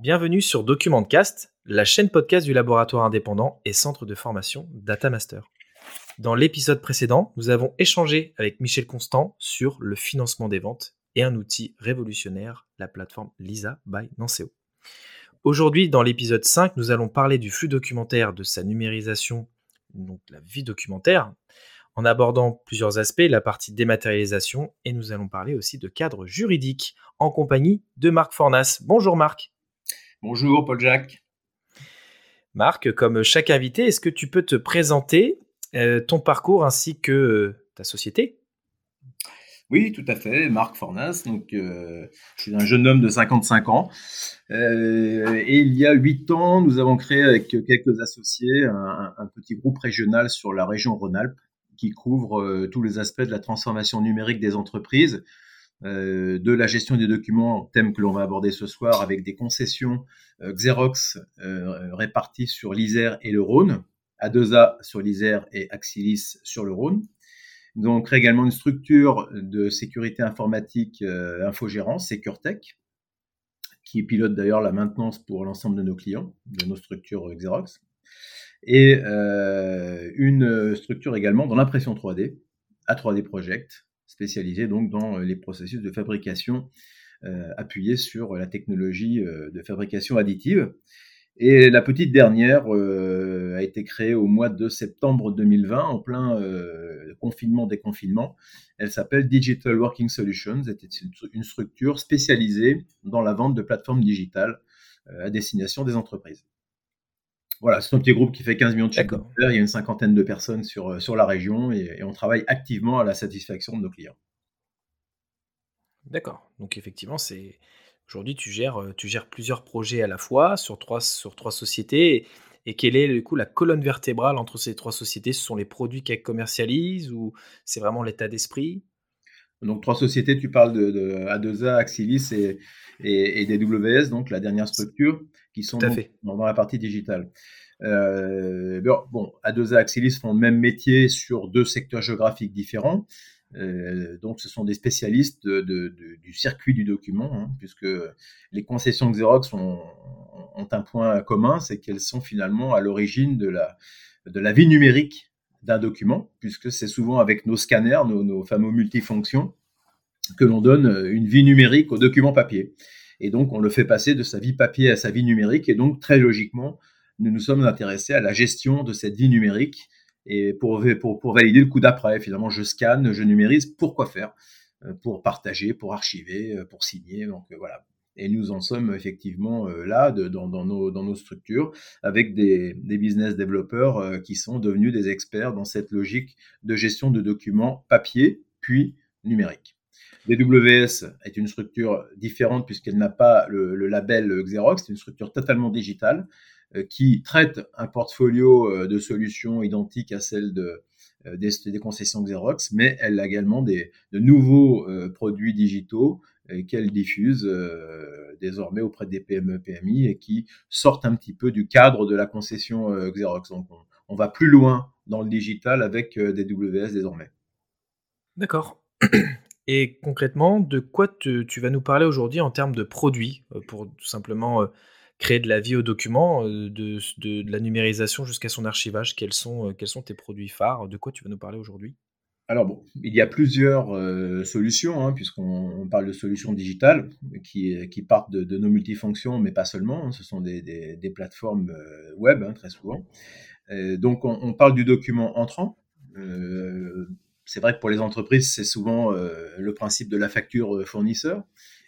Bienvenue sur Documentcast, la chaîne podcast du laboratoire indépendant et centre de formation Datamaster. Dans l'épisode précédent, nous avons échangé avec Michel Constant sur le financement des ventes et un outil révolutionnaire, la plateforme Lisa by Nanceo. Aujourd'hui, dans l'épisode 5, nous allons parler du flux documentaire, de sa numérisation, donc la vie documentaire, en abordant plusieurs aspects, la partie dématérialisation, et nous allons parler aussi de cadre juridique en compagnie de Marc Fornas. Bonjour Marc. Bonjour Paul-Jacques. Marc, comme chaque invité, est-ce que tu peux te présenter euh, ton parcours ainsi que euh, ta société? Oui, tout à fait. Marc Fornas. Donc, euh, je suis un jeune homme de 55 ans. et il y a 8 ans, nous avons créé avec quelques associés un, un petit groupe régional sur la région Rhône-Alpes qui couvre tous les aspects de la transformation numérique des entreprises euh, de la gestion des documents, thème que l'on va aborder ce soir, avec des concessions euh, Xerox euh, réparties sur l'Isère et le Rhône, A2A sur l'Isère et Axilis sur le Rhône. Créé également une structure de sécurité informatique infogérance, SecureTech, qui pilote d'ailleurs la maintenance pour l'ensemble de nos clients, de nos structures Xerox. Et une structure également dans l'impression 3D, A3D Project, spécialisé donc dans euh, les processus de fabrication euh, appuyés sur la technologie euh, de fabrication additive. Et la petite dernière a été créée au mois de septembre 2020, en plein confinement déconfinement. Elle s'appelle Digital Working Solutions. C'est une structure spécialisée dans la vente de plateformes digitales à destination des entreprises. Voilà, c'est un petit groupe qui fait 15 millions de chiffres Il y a une cinquantaine de personnes sur, euh, sur la région et, on travaille activement à la satisfaction de nos clients. D'accord. Donc effectivement, c'est aujourd'hui tu gères, euh, tu gères plusieurs projets à la fois sur trois, sur trois sociétés. Et, quelle est du coup la colonne vertébrale entre ces trois sociétés? Ce sont les produits qu'elles commercialisent ou c'est vraiment l'état d'esprit? Donc trois sociétés, tu parles de, A2A, Axilis et, et, DWS, donc la dernière structure, qui sont dans, la partie digitale. Euh, bon, A2A, Axilis font le même métier sur deux secteurs géographiques différents. Euh, donc, ce sont des spécialistes du circuit du document, hein, puisque les concessions Xerox ont, ont un point commun, c'est qu'elles sont finalement à l'origine de la, de la vie numérique d'un document, puisque c'est souvent avec nos scanners, nos, fameux multifonctions, que l'on donne une vie numérique au document papier. Et donc, on le fait passer de sa vie papier à sa vie numérique. Et donc, très logiquement, nous nous sommes intéressés à la gestion de cette vie numérique. Et pour, valider le coup d'après, finalement, je scanne, je numérise. Pourquoi faire? Euh, Pour partager, pour archiver, euh, pour signer. Donc, voilà. Et nous en sommes effectivement euh, là dans, nos, structures avec des, business développeurs euh, qui sont devenus des experts dans cette logique de gestion de documents papier puis numérique. DWS est une structure différente puisqu'elle n'a pas le, label Xerox, c'est une structure totalement digitale euh, qui traite un portfolio de solutions identiques à celle de, des, concessions Xerox, mais elle a également des, de nouveaux produits digitaux qu'elle diffuse euh, désormais auprès des PME, PMI et qui sortent un petit peu du cadre de la concession euh, Xerox. Donc on, va plus loin dans le digital avec euh, des WS désormais. D'accord. Et concrètement, de quoi tu vas nous parler aujourd'hui en termes de produits pour tout simplement créer de la vie au document, de, de, la numérisation jusqu'à son archivage? Quels sont, quels sont tes produits phares? De quoi tu vas nous parler aujourd'hui? Alors bon, il y a plusieurs euh, solutions, hein, puisqu'on parle de solutions digitales qui, qui partent de, nos multifonctions, mais pas seulement. Hein, ce sont des, des, plateformes euh, web hein, très souvent. Euh, donc on, parle du document entrant. C'est vrai que pour les entreprises, c'est souvent le principe de la facture fournisseur.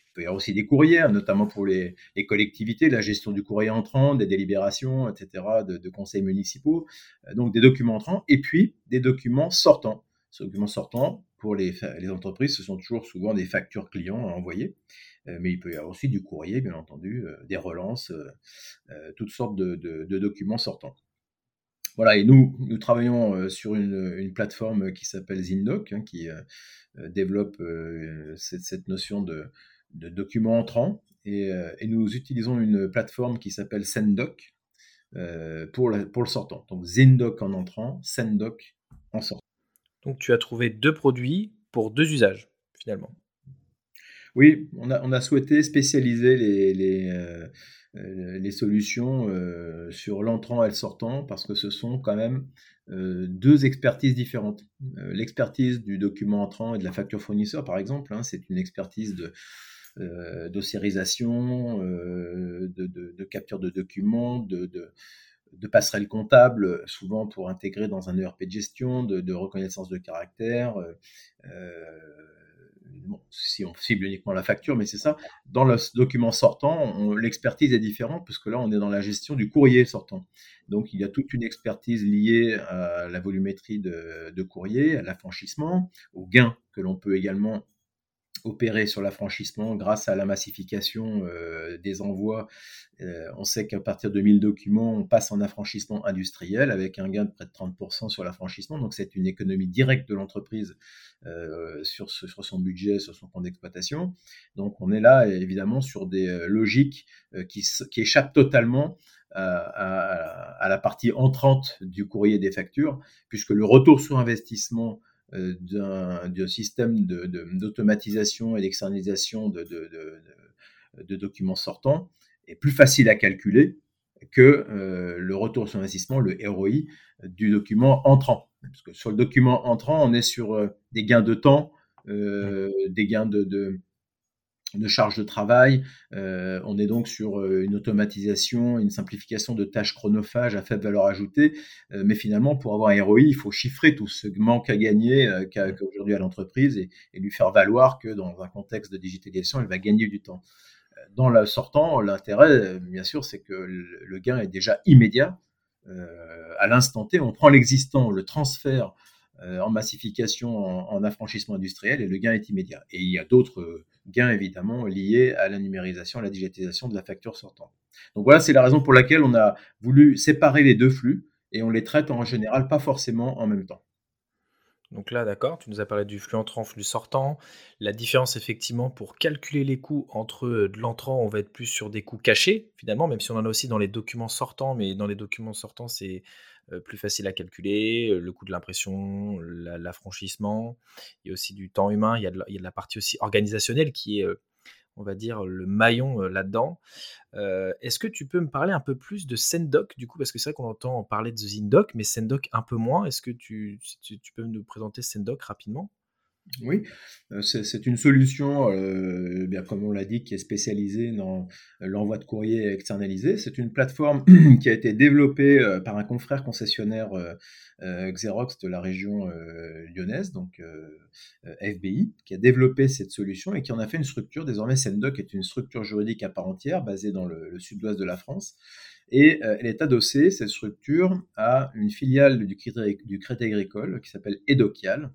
Il peut y avoir aussi des courriers, notamment pour les, collectivités, la gestion du courrier entrant, des délibérations, etc., de, conseils municipaux. donc des documents entrants et puis des documents sortants ce document sortant, pour les, entreprises, ce sont toujours souvent des factures clients à envoyer, euh, mais il peut y avoir aussi du courrier, bien entendu, euh, des relances, euh, toutes sortes de, documents sortants. Voilà, et nous, nous travaillons sur une, une plateforme qui s'appelle Zindoc, hein, qui développe cette, cette, notion de, de documents entrants, et, et, nous utilisons une plateforme qui s'appelle Sendoc pour, pour le sortant. Donc Zindoc en entrant, Sendoc en sortant. Donc tu as trouvé deux produits pour deux usages, finalement. Oui, on a, on a souhaité spécialiser les, les, euh, euh, les solutions euh, sur l'entrant et le sortant parce que ce sont quand même deux expertises différentes. L'expertise du document entrant et de la facture fournisseur, par exemple, hein, c'est une expertise de d'ossérisation, de, de, capture de documents, de, de, de passerelles comptables, souvent pour intégrer dans un ERP de gestion, de, reconnaissance de caractère. Euh, si on cible uniquement la facture, mais c'est ça. Dans le document sortant, l'expertise est différente puisque là, on est dans la gestion du courrier sortant. Donc, il y a toute une expertise liée à la volumétrie de, de courrier, à l'affranchissement, au gain que l'on peut également opérer sur l'affranchissement grâce à la massification euh, des envois. Euh, on sait qu'à partir de 1000 documents, on passe en affranchissement industriel avec un gain de près de 30% sur l'affranchissement. Donc c'est une économie directe de l'entreprise euh, sur, son budget, sur son compte d'exploitation. Donc on est là évidemment sur des logiques qui, échappent totalement à, la partie entrante du courrier des factures, puisque le retour sur investissement d'un système d'automatisation et d'externalisation de, de, documents sortants est plus facile à calculer que euh, le retour sur investissement, le ROI, du document entrant. Parce que sur le document entrant, on est sur euh, des gains de temps, des gains de, de charge de travail. Euh, on est donc sur euh, une automatisation, une simplification de tâches chronophages à faible valeur ajoutée. Euh, mais finalement, pour avoir un ROI, il faut chiffrer tout ce manque à gagner qu'a aujourd'hui à l'entreprise et, lui faire valoir que dans un contexte de digitalisation, elle va gagner du temps. Dans le sortant, l'intérêt, bien sûr, c'est que le, gain est déjà immédiat. à l'instant T, on prend l'existant, le transfert en massification, en, en, affranchissement industriel, et le gain est immédiat. Et il y a d'autres gains évidemment liés à la numérisation, à la digitalisation de la facture sortante. Donc voilà, c'est la raison pour laquelle on a voulu séparer les deux flux et on les traite en général pas forcément en même temps. Donc là, d'accord, tu nous as parlé du flux entrant, flux sortant. La différence, effectivement, pour calculer les coûts entre euh, de l'entrant, on va être plus sur des coûts cachés, finalement, même si on en a aussi dans les documents sortants, mais dans les documents sortants, c'est euh, plus facile à calculer, euh, le coût de l'impression, l'affranchissement, il y a aussi du temps humain, il y a de la, partie aussi organisationnelle qui est, euh, on va dire, le maillon là-dedans. Est-ce que tu peux me parler un peu plus de Sendoc, du coup, parce que c'est vrai qu'on entend parler de Zindoc, mais Sendoc un peu moins. Est-ce que tu peux nous présenter Sendoc rapidement? Oui, euh, c'est une solution, euh, bien comme on l'a dit, qui est spécialisée dans l'envoi de courrier externalisé. C'est une plateforme qui a été développée euh, par un confrère concessionnaire Xerox de la région lyonnaise, donc FBI, qui a développé cette solution et qui en a fait une structure. Désormais, Sendoc est une structure juridique à part entière basée dans le, sud-ouest de la France. Et elle est adossée, cette structure, à une filiale du Crédit, du crédit Agricole qui s'appelle Edokial,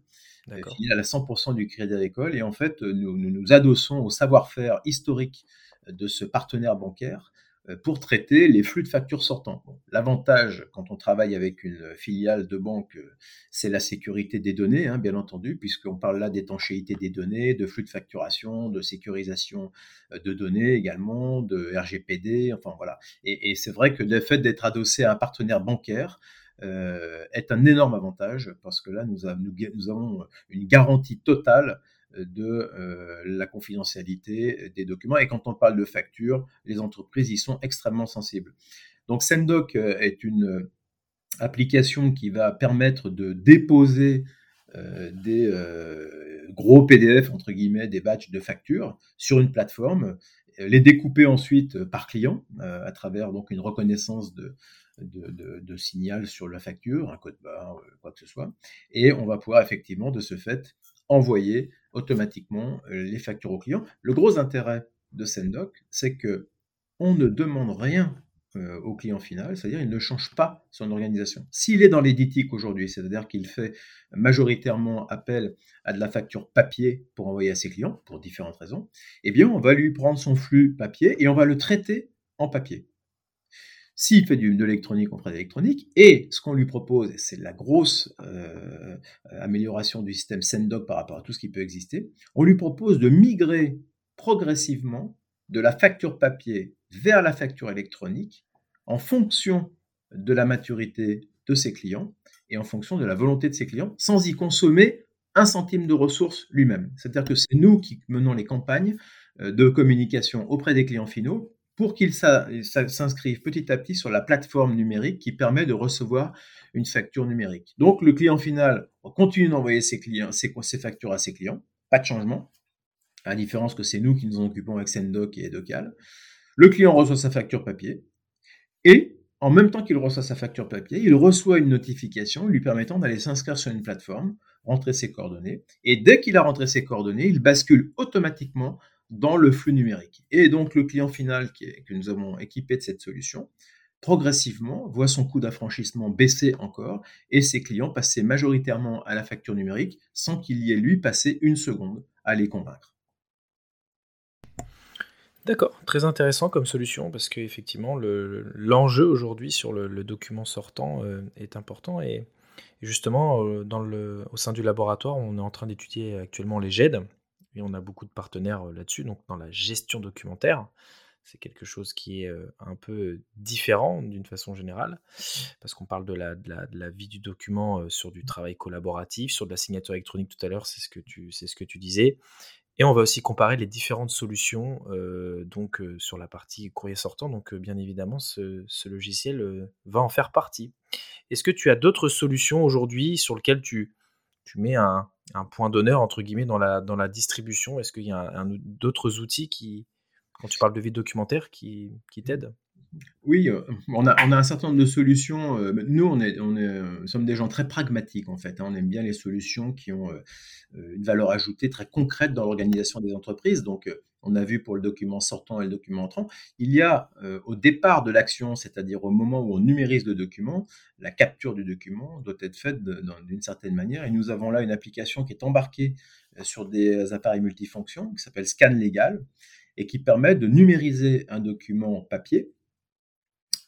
fini à la 100% du crédit agricole. Et en fait, nous nous, adossons au savoir-faire historique de ce partenaire bancaire euh, pour traiter les flux de factures sortants. L'avantage quand on travaille avec une filiale de banque, euh, c'est la sécurité des données, hein, bien entendu, puisqu'on parle là d'étanchéité des données, de flux de facturation, de sécurisation euh, de données également, de RGPD, enfin voilà. Et, c'est vrai que le fait d'être adossé à un partenaire bancaire, euh, est un énorme avantage parce que là, nous, avons une garantie totale de euh, la confidentialité des documents. Et quand on parle de factures, les entreprises y sont extrêmement sensibles. Donc Sendoc euh, est une application qui va permettre de déposer des gros PDF, entre guillemets, des batchs de factures sur une plateforme, les découper ensuite par client à travers donc une reconnaissance de, de, signal sur la facture, un code barre, euh, quoi que ce soit. Et on va pouvoir effectivement, de ce fait, envoyer automatiquement euh, les factures au client. Le gros intérêt de Sendoc, c'est que on ne demande rien euh, au client final, c'est-à-dire il ne change pas son organisation. S'il est dans l'éditique aujourd'hui, c'est-à-dire qu'il fait majoritairement appel à de la facture papier pour envoyer à ses clients, pour différentes raisons, eh bien on va lui prendre son flux papier et on va le traiter en papier. S'il fait de l'électronique, on fera de l'électronique. Et ce qu'on lui propose, c'est la grosse euh, amélioration du système Sendoc par rapport à tout ce qui peut exister, on lui propose de migrer progressivement de la facture papier vers la facture électronique en fonction de la maturité de ses clients et en fonction de la volonté de ses clients, sans y consommer un centime de ressources lui-même. C'est-à-dire que c'est nous qui menons les campagnes euh, de communication auprès des clients finaux pour qu'ils s'inscrivent petit à petit sur la plateforme numérique qui permet de recevoir une facture numérique. Donc le client final continue d'envoyer ses factures à ses clients, pas de changement, à la différence que c'est nous qui nous en occupons avec Sendoc et Docal. Le client reçoit sa facture papier et en même temps qu'il reçoit sa facture papier, il reçoit une notification lui permettant d'aller s'inscrire sur une plateforme, rentrer ses coordonnées, et dès qu'il a rentré ses coordonnées, il bascule automatiquement dans le flux numérique. Et donc le client final que nous avons équipé de cette solution, progressivement, voit son coût d'affranchissement baisser encore, et ses clients passer majoritairement à la facture numérique sans qu'il y ait lui passé une seconde à les convaincre. D'accord, très intéressant comme solution parce qu'effectivement, l'enjeu aujourd'hui sur le, document sortant euh, est important et, justement, euh, au sein du laboratoire, on est en train d'étudier actuellement les GED on a beaucoup de partenaires là-dessus, donc dans la gestion documentaire. C'est quelque chose qui est un peu différent d'une façon générale, parce qu'on parle de la, vie du document sur du travail collaboratif, sur de la signature électronique tout à l'heure, c'est ce, que tu, disais, et on va aussi comparer les différentes solutions donc sur la partie courrier sortant. Donc bien évidemment, ce, logiciel va en faire partie. Est-ce que tu as d'autres solutions aujourd'hui sur lesquelles tu mets un, point d'honneur entre guillemets dans la, dans la distribution? Est-ce qu'il y a d'autres outils qui, quand tu parles de vie documentaire, qui, qui t'aident? Oui, euh, on a, un certain nombre de solutions. Euh, nous, on est, est, euh, nous sommes des gens très pragmatiques, en fait. Hein. On aime bien les solutions qui ont une valeur ajoutée très concrète dans l'organisation des entreprises. Donc, on a vu pour le document sortant et le document entrant, il y a au départ de l'action, c'est-à-dire au moment où on numérise le document, la capture du document doit être faite d'une certaine manière. Et nous avons là une application qui est embarquée sur des appareils multifonctions qui s'appelle Scan Legal et qui permet de numériser un document papier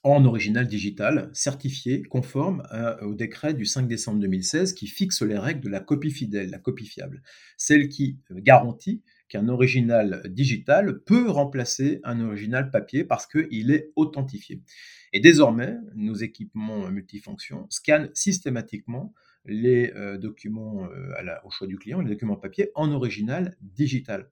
en original digital, certifié, conforme au décret du 5 décembre 2016 qui fixe les règles de la copie fidèle, la copie fiable, celle qui garantit qu'un original digital peut remplacer un original papier parce qu'il est authentifié. Et désormais, nos équipements multifonctions scannent systématiquement les euh, documents euh, au choix du client, les documents papier en original digital.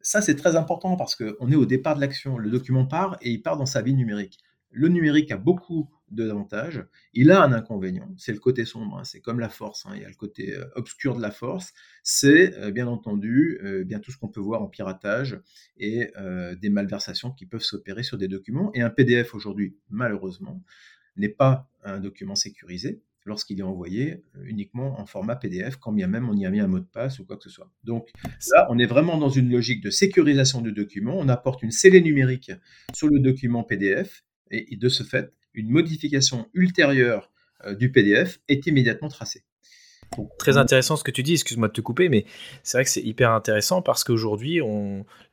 Ça, c'est très important parce qu'on est au départ de l'action. Le document part et il part dans sa vie numérique le numérique a beaucoup d'avantages. Il a un inconvénient, c'est le côté sombre, hein. c'est comme la force, hein. il y a le côté euh, obscur de la force, c'est euh, bien entendu euh, bien tout ce qu'on peut voir en piratage et des malversations qui peuvent s'opérer sur des documents. Et un PDF aujourd'hui, malheureusement, n'est pas un document sécurisé lorsqu'il est envoyé uniquement en format PDF, quand bien même on y a mis un mot de passe ou quoi que ce soit. Donc là, on est vraiment dans une logique de sécurisation du document. On apporte une scellée numérique sur le document PDF et, de ce fait, une modification ultérieure euh, du PDF est immédiatement tracée. Très intéressant ce que tu dis, excuse-moi de te couper, mais c'est vrai que c'est hyper intéressant parce qu'aujourd'hui,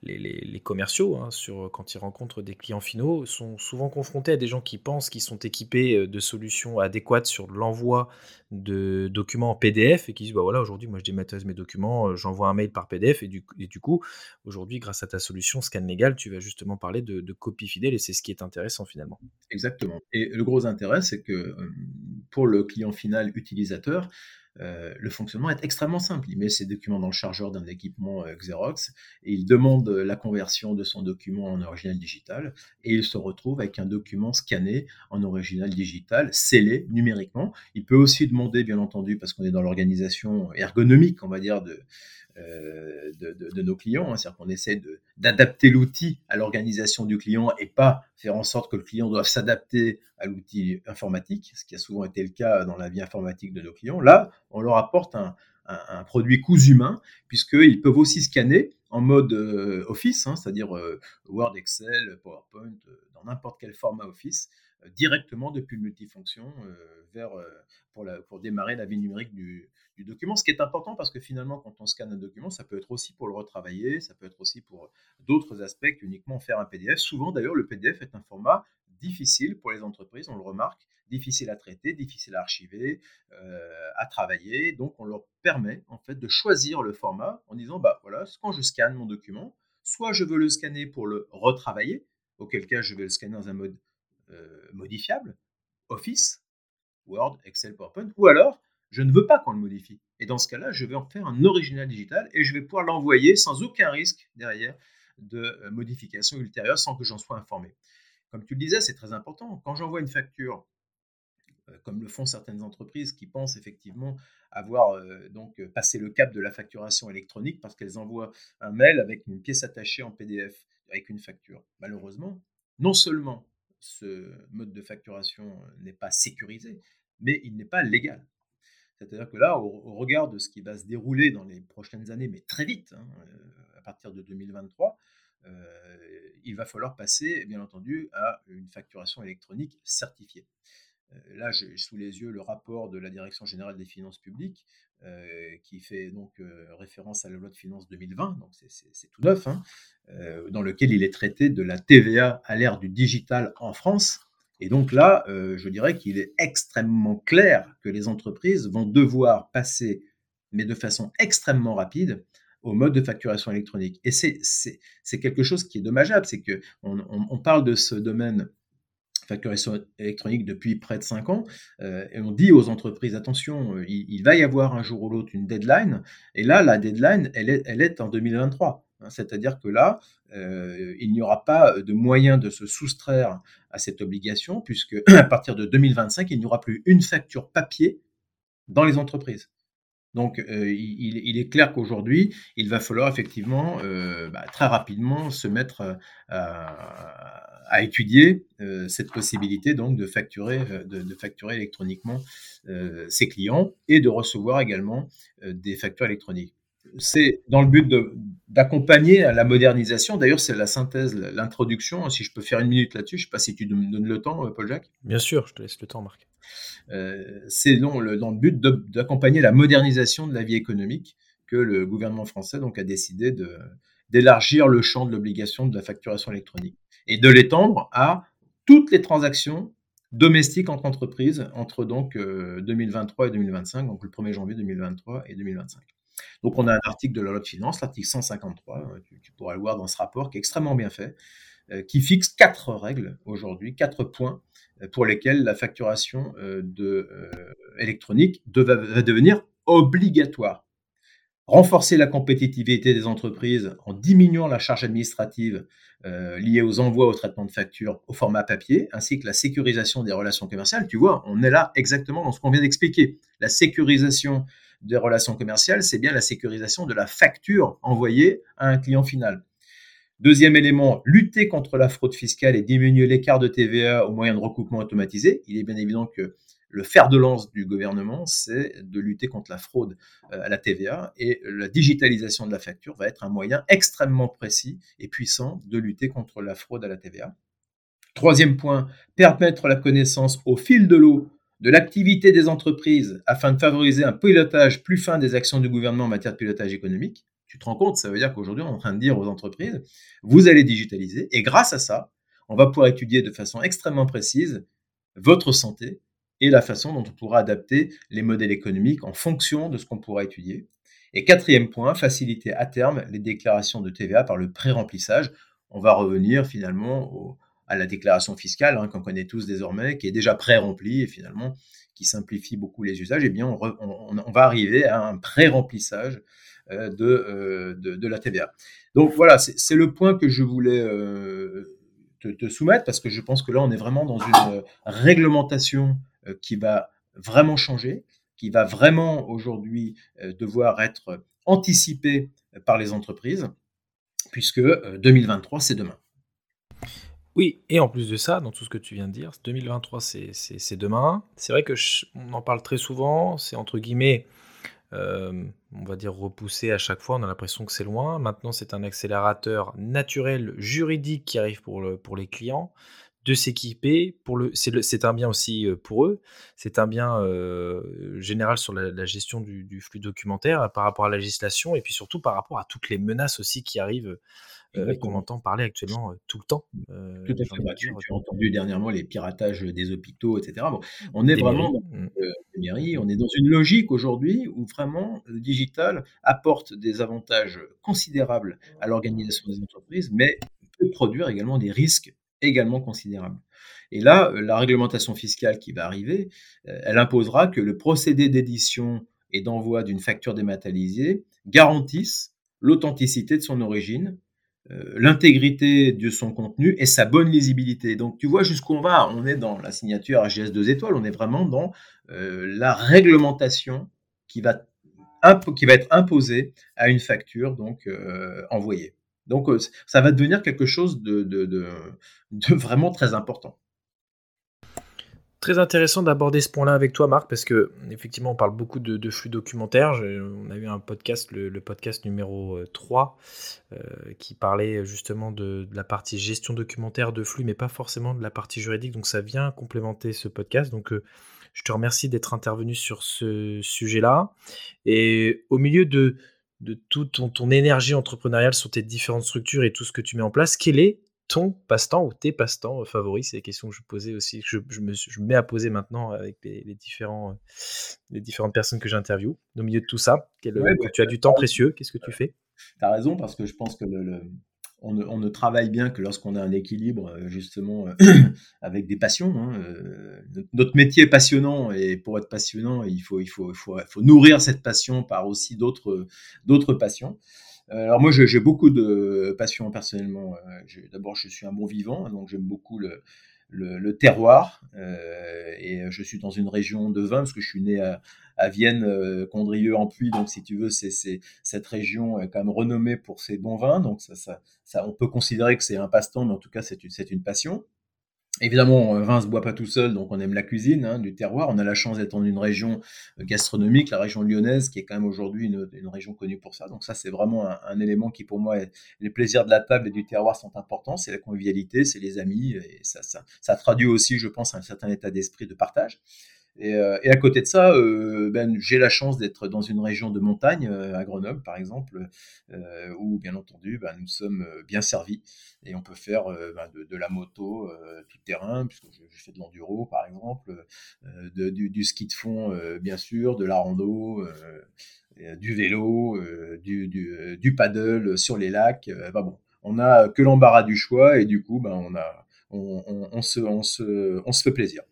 les, commerciaux, hein, quand ils rencontrent des clients finaux, sont souvent confrontés à des gens qui pensent qu'ils sont équipés euh, de solutions adéquates sur l'envoi de documents en PDF et qui disent bah voilà, aujourd'hui, moi je dématérialise mes documents, euh, j'envoie un mail par PDF et du, coup, aujourd'hui, grâce à ta solution Scan Legal, tu vas justement parler de, de copie fidèle et c'est ce qui est intéressant finalement. Exactement. Et le gros intérêt, c'est que euh, pour le client final utilisateur, euh, le fonctionnement est extrêmement simple. Il met ses documents dans le chargeur d'un équipement euh, Xerox et il demande la conversion de son document en original digital et il se retrouve avec un document scanné en original digital, scellé numériquement. Il peut aussi demander, bien entendu, parce qu'on est dans l'organisation ergonomique, on va dire, de, euh, de, nos clients. Hein. C'est-à-dire qu'on essaie d'adapter l'outil à l'organisation du client et pas faire en sorte que le client doive s'adapter à l'outil informatique, ce qui a souvent été le cas dans la vie informatique de nos clients. Là, on leur apporte un, produit coût humain, puisqu'ils peuvent aussi scanner en mode euh, Office, hein, c'est-à-dire euh, Word, Excel, PowerPoint, dans n'importe quel format Office, directement depuis le multifonction vers, pour, pour démarrer la vie numérique du, document, ce qui est important parce que finalement, quand on scanne un document, ça peut être aussi pour le retravailler, ça peut être aussi pour d'autres aspects qu'uniquement faire un PDF. Souvent, d'ailleurs, le PDF est un format difficile pour les entreprises, on le remarque, difficile à traiter, difficile à archiver, euh, à travailler. Donc, on leur permet en fait de choisir le format en disant, bah voilà, quand je scanne mon document, soit je veux le scanner pour le retravailler, auquel cas je vais le scanner dans un mode euh, modifiable, Office, Word, Excel, PowerPoint, ou alors Je ne veux pas qu'on le modifie. Et dans ce cas-là, je vais en faire un original digital et je vais pouvoir l'envoyer sans aucun risque derrière de euh, modification ultérieure sans que j'en sois informé. Comme tu le disais, c'est très important. Quand j'envoie une facture, euh, comme le font certaines entreprises qui pensent effectivement avoir euh, donc passé le cap de la facturation électronique parce qu'elles envoient un mail avec une pièce attachée en PDF avec une facture. Malheureusement, non seulement ce mode de facturation n'est pas sécurisé, mais il n'est pas légal. C'est-à-dire que là, au, regard de ce qui va se dérouler dans les prochaines années, mais très vite, hein, euh, à partir de 2023, euh, il va falloir passer, bien entendu, à une facturation électronique certifiée. Là, j'ai sous les yeux le rapport de la Direction générale des finances publiques qui fait donc référence à la loi de finances 2020, donc c'est tout neuf, hein, dans lequel il est traité de la TVA à l'ère du digital en France. Et donc là, je dirais qu'il est extrêmement clair que les entreprises vont devoir passer, mais de façon extrêmement rapide, au mode de facturation électronique. Et c'est quelque chose qui est dommageable, c'est qu'on on, parle de ce domaine facturation électronique depuis près de 5 ans, euh, et on dit aux entreprises, attention, euh, il, va y avoir un jour ou l'autre une deadline, et là, la deadline, elle est, elle est en 2023. Hein, c'est-à-dire que là, euh, il n'y aura pas de moyen de se soustraire à cette obligation, puisque à partir de 2025, il n'y aura plus une facture papier dans les entreprises. Donc, euh, il, est clair qu'aujourd'hui, il va falloir effectivement euh, bah, très rapidement se mettre à, étudier cette possibilité donc de facturer électroniquement ses clients et de recevoir également des factures électroniques c'est dans le but d'accompagner la modernisation. D'ailleurs, c'est la synthèse, l'introduction. Si je peux faire une minute là-dessus, je ne sais pas si tu me donnes le temps, euh, Paul-Jacques. Bien sûr, je te laisse le temps, Marc. Euh, c'est dans le, dans le but d'accompagner la modernisation de la vie économique que le gouvernement français donc, a décidé d'élargir le champ de l'obligation de la facturation électronique et de l'étendre à toutes les transactions domestiques entre entreprises entre donc 2023 euh, et 2025, donc le 1er janvier 2023 et 2025. Donc, on a un article de la loi de finances, l'article 153, euh, tu, pourras le voir dans ce rapport, qui est extrêmement bien fait, euh, qui fixe quatre règles aujourd'hui, quatre points euh, pour lesquels la facturation de, électronique va devenir obligatoire. Renforcer la compétitivité des entreprises en diminuant la charge administrative liée aux envois, au traitement de factures au format papier, ainsi que la sécurisation des relations commerciales. Tu vois, on est là exactement dans ce qu'on vient d'expliquer. La sécurisation des relations commerciales, c'est bien la sécurisation de la facture envoyée à un client final. Deuxième élément, lutter contre la fraude fiscale et diminuer l'écart de TVA au moyen de recoupement automatisé. Il est bien évident que le fer de lance du gouvernement, c'est de lutter contre la fraude euh, à la TVA et la digitalisation de la facture va être un moyen extrêmement précis et puissant de lutter contre la fraude à la TVA. Troisième point, permettre la connaissance au fil de l'eau de l'activité des entreprises afin de favoriser un pilotage plus fin des actions du gouvernement en matière de pilotage économique. Tu te rends compte, ça veut dire qu'aujourd'hui, on est en train de dire aux entreprises, vous allez digitaliser, et grâce à ça, on va pouvoir étudier de façon extrêmement précise votre santé et la façon dont on pourra adapter les modèles économiques en fonction de ce qu'on pourra étudier. Et quatrième point, faciliter à terme les déclarations de TVA par le pré-remplissage. On va revenir finalement au, à la déclaration fiscale hein, qu'on connaît tous désormais, qui est déjà pré-remplie et finalement qui simplifie beaucoup les usages, eh bien on, va arriver à un pré-remplissage euh, euh, de, de, la TVA. Donc voilà, c'est le point que je voulais euh, te, soumettre parce que je pense que là on est vraiment dans une réglementation qui va vraiment changer, qui va vraiment aujourd'hui devoir être anticipée par les entreprises, puisque 2023 c'est demain. Oui, et en plus de ça, dans tout ce que tu viens de dire, 2023, c'est demain. C'est vrai que on en parle très souvent, c'est entre guillemets, euh, on va dire repoussé à chaque fois, on a l'impression que c'est loin. Maintenant, c'est un accélérateur naturel, juridique qui arrive pour, pour les clients, de s'équiper. C'est un bien aussi euh, pour eux, c'est un bien euh, général sur la, gestion du, flux documentaire par rapport à la législation et puis surtout par rapport à toutes les menaces aussi qui arrivent qu'on entend parler actuellement tout le temps. Tout à fait. Bah, tu, as entendu dernièrement les piratages des hôpitaux, etc. Bon, on est vraiment dans mmh. on est dans une logique aujourd'hui où vraiment le digital apporte des avantages considérables à l'organisation des entreprises, mais peut produire également des risques également considérable. Et là, la réglementation fiscale qui va arriver, elle imposera que le procédé d'édition et d'envoi d'une facture dématérialisée garantisse l'authenticité de son origine, l'intégrité de son contenu et sa bonne lisibilité. Donc tu vois jusqu'où on va. On est dans la signature RGS 2 étoiles, on est vraiment dans euh, la réglementation qui va, être imposée à une facture donc euh, envoyée. Donc ça va devenir quelque chose de vraiment très important. Très intéressant d'aborder ce point-là avec toi, Marc, parce que effectivement, on parle beaucoup de, flux documentaires. on a eu un podcast, le, podcast numéro 3, euh, euh, qui parlait justement de, la partie gestion documentaire de flux, mais pas forcément de la partie juridique. Donc, ça vient complémenter ce podcast. Donc, euh, je te remercie d'être intervenu sur ce sujet-là. Et au milieu de, de toute ton, ton énergie entrepreneuriale sur tes différentes structures et tout ce que tu mets en place, quel est ton passe-temps ou tes passe-temps euh, favoris? C'est des questions que je posais aussi, que je, me, mets à poser maintenant avec les, différents, euh, les différentes personnes que j'interviewe. Au milieu de tout ça, euh, tu as du temps précieux, qu'est-ce que tu fais? Tu as raison, parce que je pense que le, on, ne, travaille bien que lorsqu'on a un équilibre, justement, avec des passions. Hein, notre métier est passionnant, et pour être passionnant, il faut, il faut, il faut, il faut nourrir cette passion par aussi d'autres passions. Euh, alors moi, j'ai beaucoup de passion personnellement. Euh, d'abord, je suis un bon vivant, donc j'aime beaucoup le, le, terroir. Euh, et je suis dans une région de vin, parce que je suis né à, à Vienne, euh, Condrieu en Puy. Donc, si tu veux, c'est cette région est quand même renommée pour ses bons vins. Donc, ça, ça, ça on peut considérer que c'est un passe-temps, mais en tout cas, c'est une, une passion. Évidemment, vin se boit pas tout seul, donc on aime la cuisine hein, du terroir. On a la chance d'être dans une région euh, gastronomique, la région lyonnaise, qui est quand même aujourd'hui une, région connue pour ça. Donc ça, c'est vraiment un, un, élément qui, pour moi, est, les plaisirs de la table et du terroir sont importants. C'est la convivialité, c'est les amis, et ça, ça, ça traduit aussi, je pense, un certain état d'esprit de partage. Et, euh, et, à côté de ça, euh, ben, j'ai la chance d'être dans une région de montagne, euh, à Grenoble par exemple, euh, où bien entendu, ben, nous sommes bien servis et on peut faire ben, de, la moto tout terrain, puisque je, fais de l'enduro par exemple, du, ski de fond bien sûr, de la rando, du vélo, du, paddle sur les lacs. ben bon, on a que l'embarras du choix et du coup, on se fait plaisir.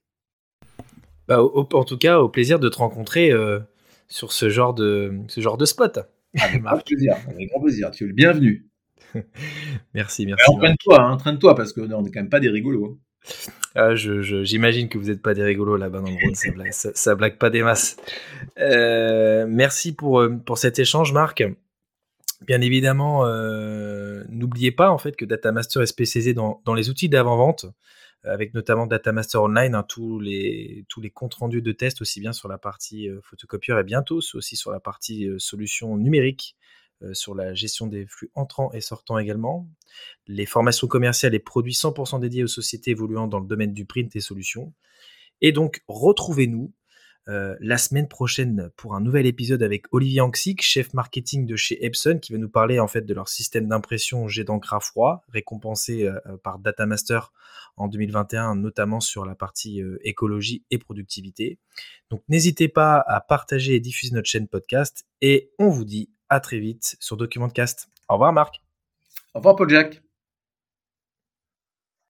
Bah, en tout cas, au plaisir de te rencontrer euh, sur ce genre de, ce genre de spot. Avec grand plaisir, avec grand plaisir. Tu es le bienvenu. merci, merci. Entraîne-toi, hein, entraîne-toi, parce qu'on n'est quand même pas des rigolos. Hein. Ah, j'imagine que vous n'êtes pas des rigolos là-bas dans le Rhône, ça, blague, ça, blague pas des masses. Euh, merci pour, euh, pour cet échange, Marc. Bien évidemment, n'oubliez pas en fait que Datamaster est spécialisé dans, dans les outils d'avant-vente avec notamment Datamaster Online, hein, tous les, tous les comptes rendus de tests, aussi bien sur la partie euh, photocopieur et bientôt aussi sur la partie euh, solution numérique, euh, sur la gestion des flux entrants et sortants également, les formations commerciales et produits 100% dédiés aux sociétés évoluant dans le domaine du print et solutions. Et donc, retrouvez-nous euh, la semaine prochaine pour un nouvel épisode avec Olivier Anxic, chef marketing de chez Epson, qui va nous parler en fait de leur système d'impression jet d'encre à froid, récompensé euh, euh, par Datamaster en 2021, notamment sur la partie écologie et productivité. Donc n'hésitez pas à partager et diffuser notre chaîne podcast et on vous dit à très vite sur Documentcast. Au revoir Marc. Au revoir Paul Jack.